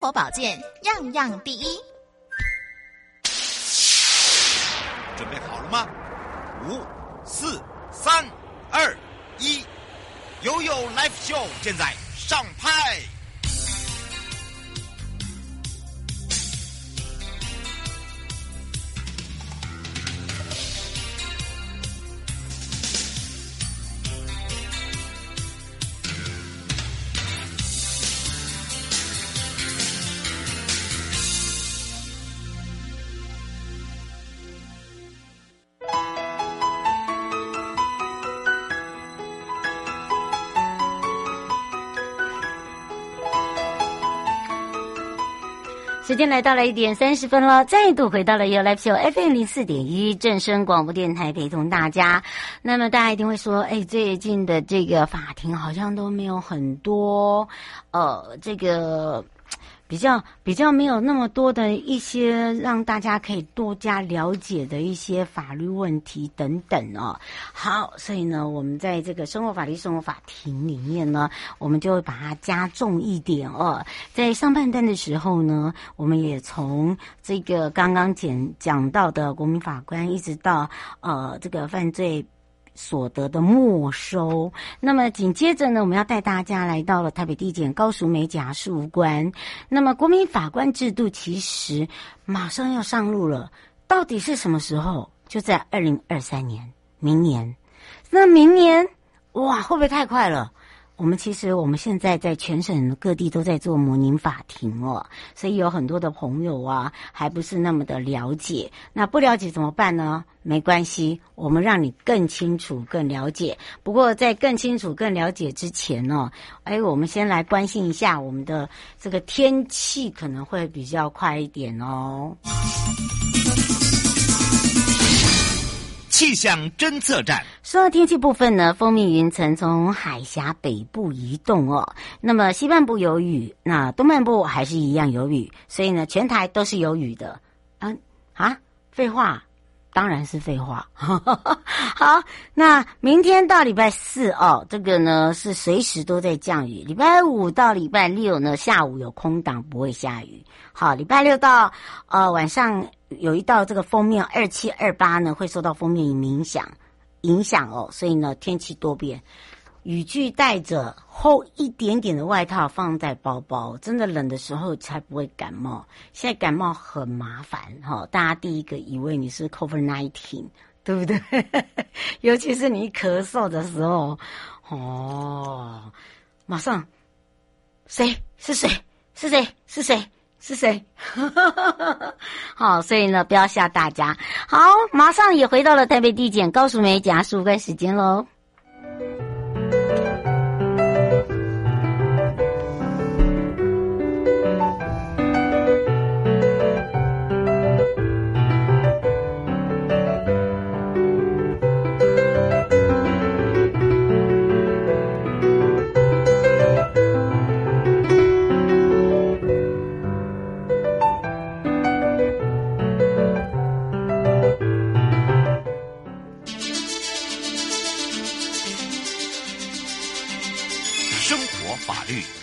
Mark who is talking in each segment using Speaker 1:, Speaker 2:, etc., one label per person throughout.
Speaker 1: 活保健样样第一，
Speaker 2: 准备好了吗？五、四、三、二、一，YOYO Live Show 现在上拍。
Speaker 3: 时间来到了一点三十分了，再度回到了 You Live Show FM 零四点一正声广播电台，陪同大家。那么大家一定会说，哎，最近的这个法庭好像都没有很多，呃，这个。比较比较没有那么多的一些让大家可以多加了解的一些法律问题等等哦。好，所以呢，我们在这个生活法律生活法庭里面呢，我们就会把它加重一点哦。在上半段的时候呢，我们也从这个刚刚讲讲到的国民法官，一直到呃这个犯罪。所得的没收。那么紧接着呢，我们要带大家来到了台北地检高淑美甲事务官。那么国民法官制度其实马上要上路了，到底是什么时候？就在二零二三年，明年。那明年哇，会不会太快了？我们其实我们现在在全省各地都在做模拟法庭哦，所以有很多的朋友啊，还不是那么的了解。那不了解怎么办呢？没关系，我们让你更清楚、更了解。不过在更清楚、更了解之前呢，哎，我们先来关心一下我们的这个天气，可能会比较快一点哦。
Speaker 2: 气象侦测站
Speaker 3: 说到天气部分呢，锋面云层从海峡北部移动哦，那么西半部有雨，那东半部还是一样有雨，所以呢，全台都是有雨的。啊啊，废话，当然是废话。好，那明天到礼拜四哦，这个呢是随时都在降雨。礼拜五到礼拜六呢，下午有空档，不会下雨。好，礼拜六到呃晚上。有一道这个封面二七二八呢，会受到封面影响影响哦，所以呢天气多变，雨具带着厚一点点的外套放在包包，真的冷的时候才不会感冒。现在感冒很麻烦哈、哦，大家第一个以为你是 COVID nineteen，对不对？尤其是你咳嗽的时候，哦，马上谁是谁是谁是谁？是谁？好，所以呢，不要吓大家。好，马上也回到了台北地检高淑梅检察事务官时间喽。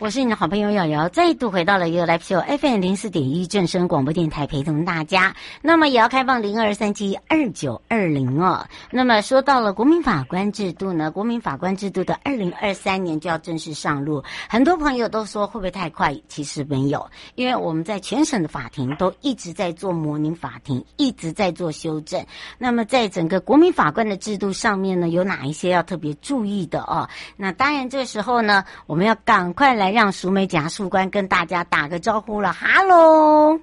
Speaker 3: 我是你的好朋友瑶瑶，再度回到了一个 Live Show FM 零四点一正声广播电台，陪同大家。那么也要开放零二三七二九二零哦。那么说到了国民法官制度呢，国民法官制度的二零二三年就要正式上路。很多朋友都说会不会太快？其实没有，因为我们在全省的法庭都一直在做模拟法庭，一直在做修正。那么在整个国民法官的制度上面呢，有哪一些要特别注意的哦？那当然这时候呢，我们要赶快来。让淑梅检察官跟大家打个招呼了，哈喽。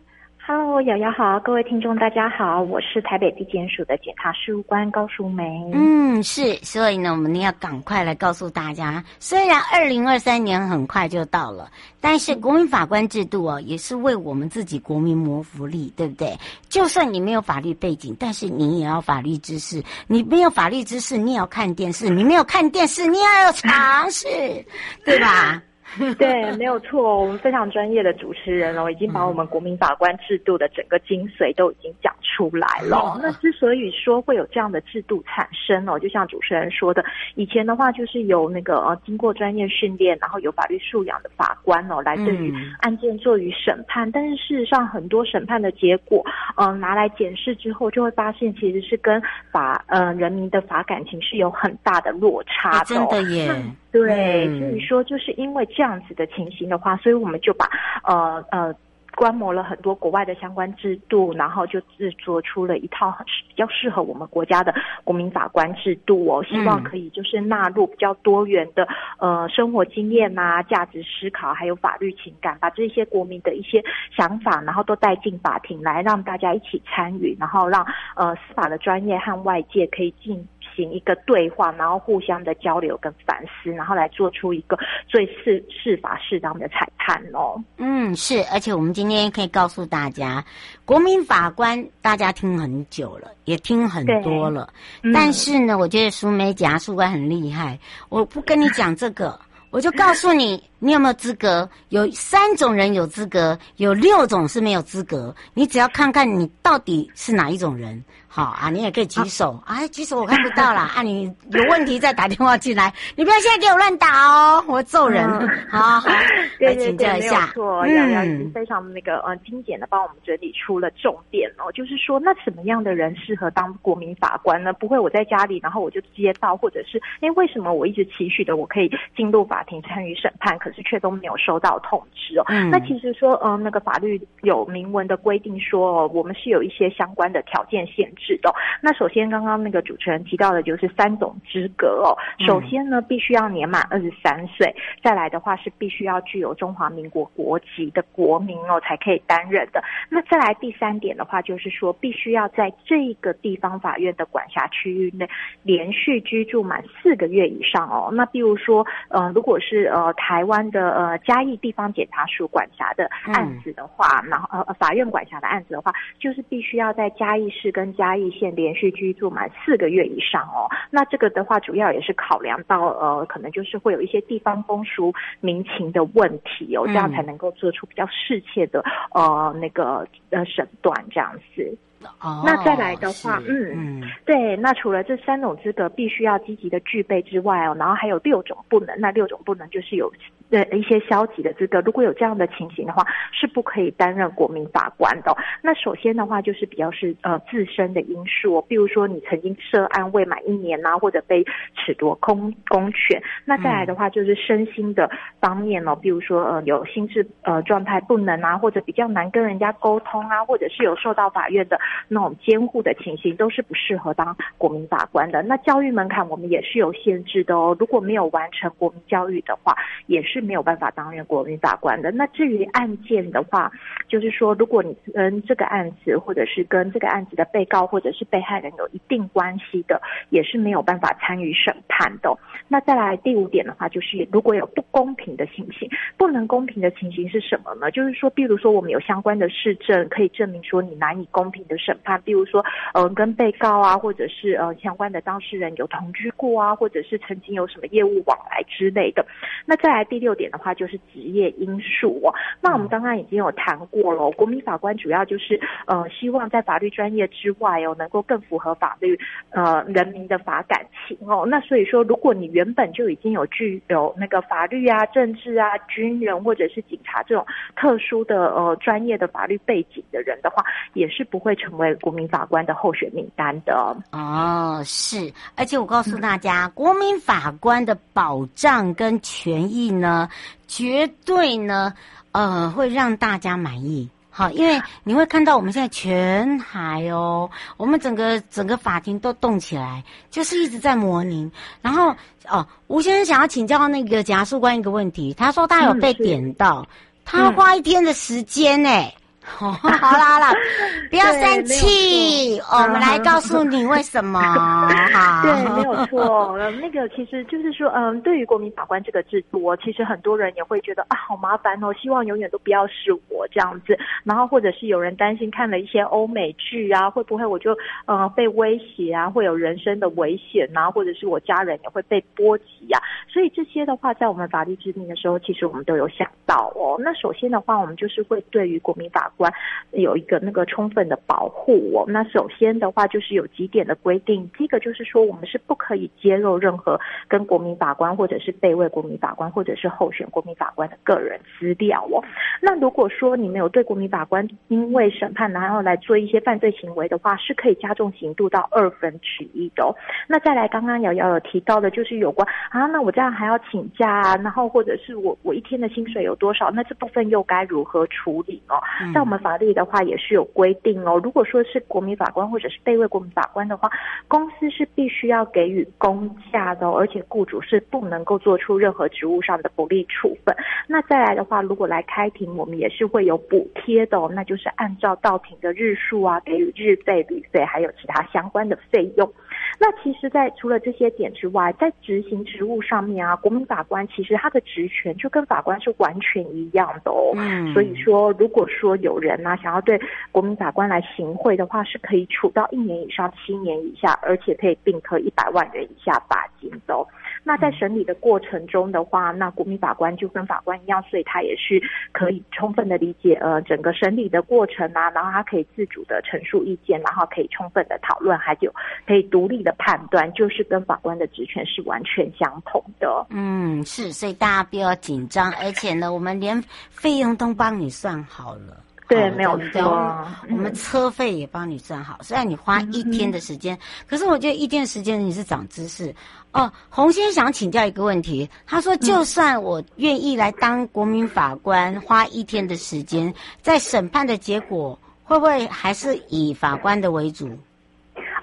Speaker 4: Hello，瑶瑶好，各位听众大家好，我是台北地检署的检察事务官高淑梅。
Speaker 3: 嗯，是，所以呢，我们要赶快来告诉大家，虽然二零二三年很快就到了，但是国民法官制度哦，也是为我们自己国民谋福利，对不对？就算你没有法律背景，但是你也要法律知识；你没有法律知识，你也要看电视；你没有看电视，你也要尝试，对吧？
Speaker 4: 对，没有错，我们非常专业的主持人哦，已经把我们国民法官制度的整个精髓都已经讲出来了。嗯、那之所以说会有这样的制度产生哦，就像主持人说的，以前的话就是由那个呃经过专业训练，然后有法律素养的法官哦，来对于案件做于审判。嗯、但是事实上，很多审判的结果，嗯、呃，拿来检视之后，就会发现其实是跟法呃人民的法感情是有很大的落差的、哦欸。真的耶。对，所以说就是因为这样子的情形的话，所以我们就把呃呃观摩了很多国外的相关制度，然后就制作出了一套比较适合我们国家的国民法官制度哦，希望可以就是纳入比较多元的呃生活经验啊、价值思考，还有法律情感，把这些国民的一些想法，然后都带进法庭来，让大家一起参与，然后让呃司法的专业和外界可以进。行一个对话，然后互相的交流跟反思，然后来做出一个最适适法适当的裁判哦。
Speaker 3: 嗯，是，而且我们今天可以告诉大家，国民法官大家听很久了，也听很多了，嗯、但是呢，我觉得苏眉检察事务官很厉害。我不跟你讲这个，我就告诉你，你有没有资格？有三种人有资格，有六种是没有资格。你只要看看你到底是哪一种人。好啊，你也可以举手。哎、啊，举手我看不到啦。啊，你有问题再打电话进来。你不要现在给我乱打哦，我揍人。嗯、好好，来请教一下。
Speaker 4: 对对对，没有错，杨杨已经非常那个呃精简的帮我们整理出了重点哦。就是说，那什么样的人适合当国民法官呢？不会我在家里，然后我就接到，或者是因为为什么我一直期许的我可以进入法庭参与审判，可是却都没有收到通知哦？嗯、那其实说，呃，那个法律有明文的规定说，哦，我们是有一些相关的条件限制。是的，那首先刚刚那个主持人提到的就是三种资格哦。首先呢，必须要年满二十三岁，再来的话是必须要具有中华民国国籍的国民哦，才可以担任的。那再来第三点的话，就是说必须要在这个地方法院的管辖区域内连续居住满四个月以上哦。那比如说，呃，如果是呃台湾的呃嘉义地方检察署管辖的案子的话，嗯、然后呃法院管辖的案子的话，就是必须要在嘉义市跟嘉义县连续居住满四个月以上哦，那这个的话主要也是考量到呃，可能就是会有一些地方风俗民情的问题哦，这样才能够做出比较适切的呃那个呃审断这样子。哦，那再来的话，嗯嗯，对，那除了这三种资格必须要积极的具备之外哦，然后还有六种不能，那六种不能就是有。的一些消极的资格，如果有这样的情形的话，是不可以担任国民法官的。那首先的话，就是比较是呃自身的因素，比如说你曾经涉案未满一年呐、啊，或者被褫夺公公权。那再来的话，就是身心的方面哦，比如说呃有心智呃状态不能啊，或者比较难跟人家沟通啊，或者是有受到法院的那种监护的情形，都是不适合当国民法官的。那教育门槛我们也是有限制的哦，如果没有完成国民教育的话，也是。是没有办法担任国民法官的。那至于案件的话，就是说，如果你跟这个案子，或者是跟这个案子的被告或者是被害人有一定关系的，也是没有办法参与审判的。那再来第五点的话，就是如果有不公平的情形，不能公平的情形是什么呢？就是说，比如说我们有相关的事证可以证明说你难以公平的审判，比如说，呃，跟被告啊，或者是呃相关的当事人有同居过啊，或者是曾经有什么业务往来之类的。那再来第。点的话就是职业因素哦。那我们刚刚已经有谈过了，国民法官主要就是呃，希望在法律专业之外哦，能够更符合法律呃人民的法感情哦。那所以说，如果你原本就已经有具有那个法律啊、政治啊、军人或者是警察这种特殊的呃专业的法律背景的人的话，也是不会成为国民法官的候选名单的
Speaker 3: 哦。是，而且我告诉大家，嗯、国民法官的保障跟权益呢。呃，绝对呢，呃，会让大家满意。好，因为你会看到我们现在全海哦，我们整个整个法庭都动起来，就是一直在模拟。然后哦，吴先生想要请教那个检察官一个问题，他说他有被点到，嗯、他花一天的时间呢，好啦好啦，不要生气，我们来告诉你为什么。
Speaker 4: 对，没有错。那个其实就是说，嗯，对于国民法官这个制度，其实很多人也会觉得啊，好麻烦哦，希望永远都不要是我这样子。然后或者是有人担心看了一些欧美剧啊，会不会我就呃被威胁啊，会有人身的危险啊，或者是我家人也会被波及啊。所以这些的话，在我们法律制定的时候，其实我们都有想到哦。那首先的话，我们就是会对于国民法官有一个那个充分的保护哦。那首先的话，就是有几点的规定。第一个就是说，我们是不可以揭露任何跟国民法官或者是备位国民法官或者是候选国民法官的个人资料哦。那如果说你没有对国民法官因为审判然后来做一些犯罪行为的话，是可以加重刑度到二分之一的哦。那再来，刚刚瑶瑶有提到的，就是有关啊，那我这样还要请假啊，然后或者是我我一天的薪水有多少，那这部分又该如何处理哦？在我们法律的话也是有规定哦。如果说是国民法官或者是被位国民法官的话，公司是必须要给予公假的，而且雇主是不能够做出任何职务上的不利处分。那再来的话，如果来开庭，我们也是会有补贴的，那就是按照到庭的日数啊，给予日费、旅费，还有其他相关的费用。那其实，在除了这些点之外，在执行职务上面啊，国民法官其实他的职权就跟法官是完全一样的哦。嗯。所以说，如果说有人呢、啊、想要对国民法官来行贿的话，是可以处到一年以上七年以下，而且可以并科一百万元以下罚金的哦。那在审理的过程中的话，那国民法官就跟法官一样，所以他也是可以充分的理解呃整个审理的过程啊，然后他可以自主的陈述意见，然后可以充分的讨论，还有可以独立的判断，就是跟法官的职权是完全相同的。
Speaker 3: 嗯，是，所以大家不要紧张，而且呢，我们连费用都帮你算好了。
Speaker 4: 对，没有错。
Speaker 3: 我们车费也帮你算好，虽然你花一天的时间，可是我觉得一天的时间你是长知识。哦，洪先想请教一个问题，他说，就算我愿意来当国民法官，花一天的时间，在审判的结果，会不会还是以法官的为主？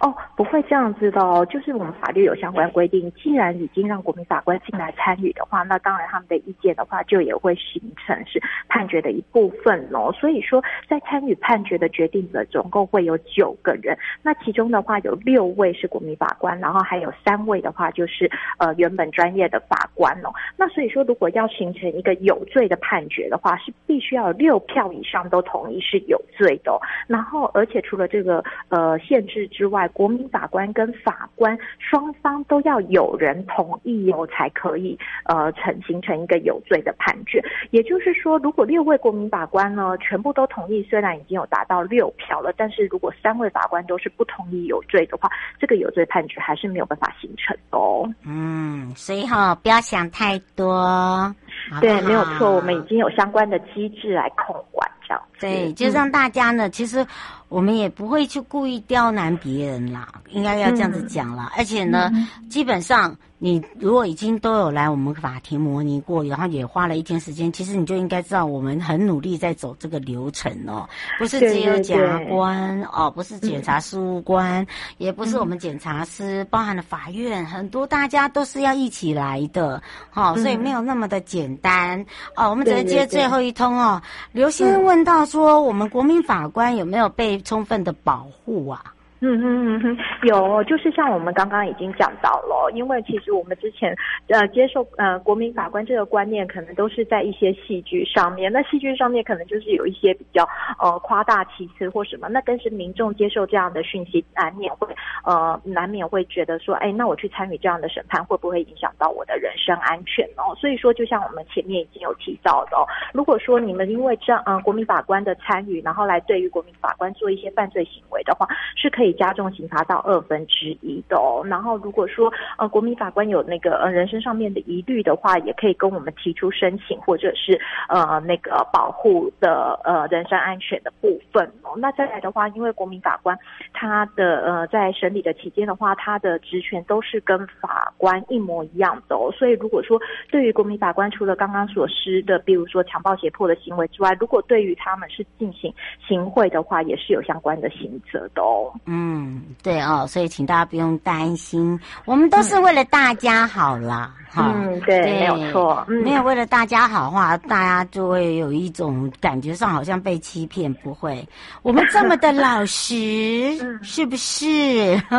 Speaker 4: 哦，不会这样子的哦，就是我们法律有相关规定，既然已经让国民法官进来参与的话，那当然他们的意见的话，就也会形成是判决的一部分哦。所以说，在参与判决的决定者总共会有九个人，那其中的话有六位是国民法官，然后还有三位的话就是呃原本专业的法官哦。那所以说，如果要形成一个有罪的判决的话，是必须要有六票以上都同意是有罪的哦。然后，而且除了这个呃限制之外，国民法官跟法官双方都要有人同意哦，才可以呃成形成一个有罪的判决。也就是说，如果六位国民法官呢全部都同意，虽然已经有达到六票了，但是如果三位法官都是不同意有罪的话，这个有罪判决还是没有办法形成的哦。
Speaker 3: 嗯，所以哈、哦，不要想太多。
Speaker 4: 对，没有错，我们已经有相关的机制来控管这样。
Speaker 3: 对，就让大家呢，嗯、其实。我们也不会去故意刁难别人啦，应该要这样子讲啦。嗯、而且呢，嗯、基本上你如果已经都有来我们法庭模拟过，然后也花了一天时间，其实你就应该知道我们很努力在走这个流程哦，不是只有检察官哦，不是检察事务官，嗯、也不是我们检察司，嗯、包含了法院，很多大家都是要一起来的，哦，所以没有那么的简单、嗯、哦。我们只能接最后一通哦，刘先生问到说，我们国民法官有没有被充分的保护啊。
Speaker 4: 嗯哼嗯哼，有，就是像我们刚刚已经讲到了，因为其实我们之前呃接受呃国民法官这个观念，可能都是在一些戏剧上面。那戏剧上面可能就是有一些比较呃夸大其词或什么。那但是民众接受这样的讯息，难免会呃难免会觉得说，哎，那我去参与这样的审判，会不会影响到我的人身安全哦？所以说，就像我们前面已经有提到的，哦，如果说你们因为这样呃国民法官的参与，然后来对于国民法官做一些犯罪行为的话，是可以。加重刑罚到二分之一的哦。然后如果说呃国民法官有那个呃人身上面的疑虑的话，也可以跟我们提出申请，或者是呃那个保护的呃人身安全的部分哦。那再来的话，因为国民法官他的呃在审理的期间的话，他的职权都是跟法官一模一样的哦。所以如果说对于国民法官除了刚刚所施的，比如说强暴胁迫的行为之外，如果对于他们是进行行贿的话，也是有相关的刑责的哦。嗯。
Speaker 3: 嗯，对哦，所以请大家不用担心，我们都是为了大家好啦。哈。
Speaker 4: 嗯，对，
Speaker 3: 对
Speaker 4: 没有错。嗯，
Speaker 3: 没有为了大家好话，大家就会有一种感觉上好像被欺骗。不会，我们这么的老实，是不是？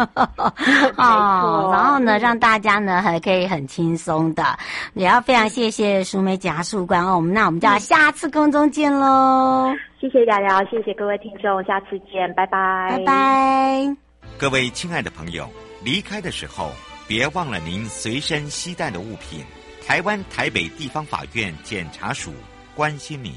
Speaker 3: 哦，然后呢，让大家呢还可以很轻松的，也要非常谢谢淑美甲树官哦。我们那我们就要下次空中见喽。
Speaker 4: 谢谢瑶瑶，谢谢各位听众，下次见，拜拜，
Speaker 3: 拜拜。
Speaker 2: 各位亲爱的朋友，离开的时候别忘了您随身携带的物品。台湾台北地方法院检察署关心您。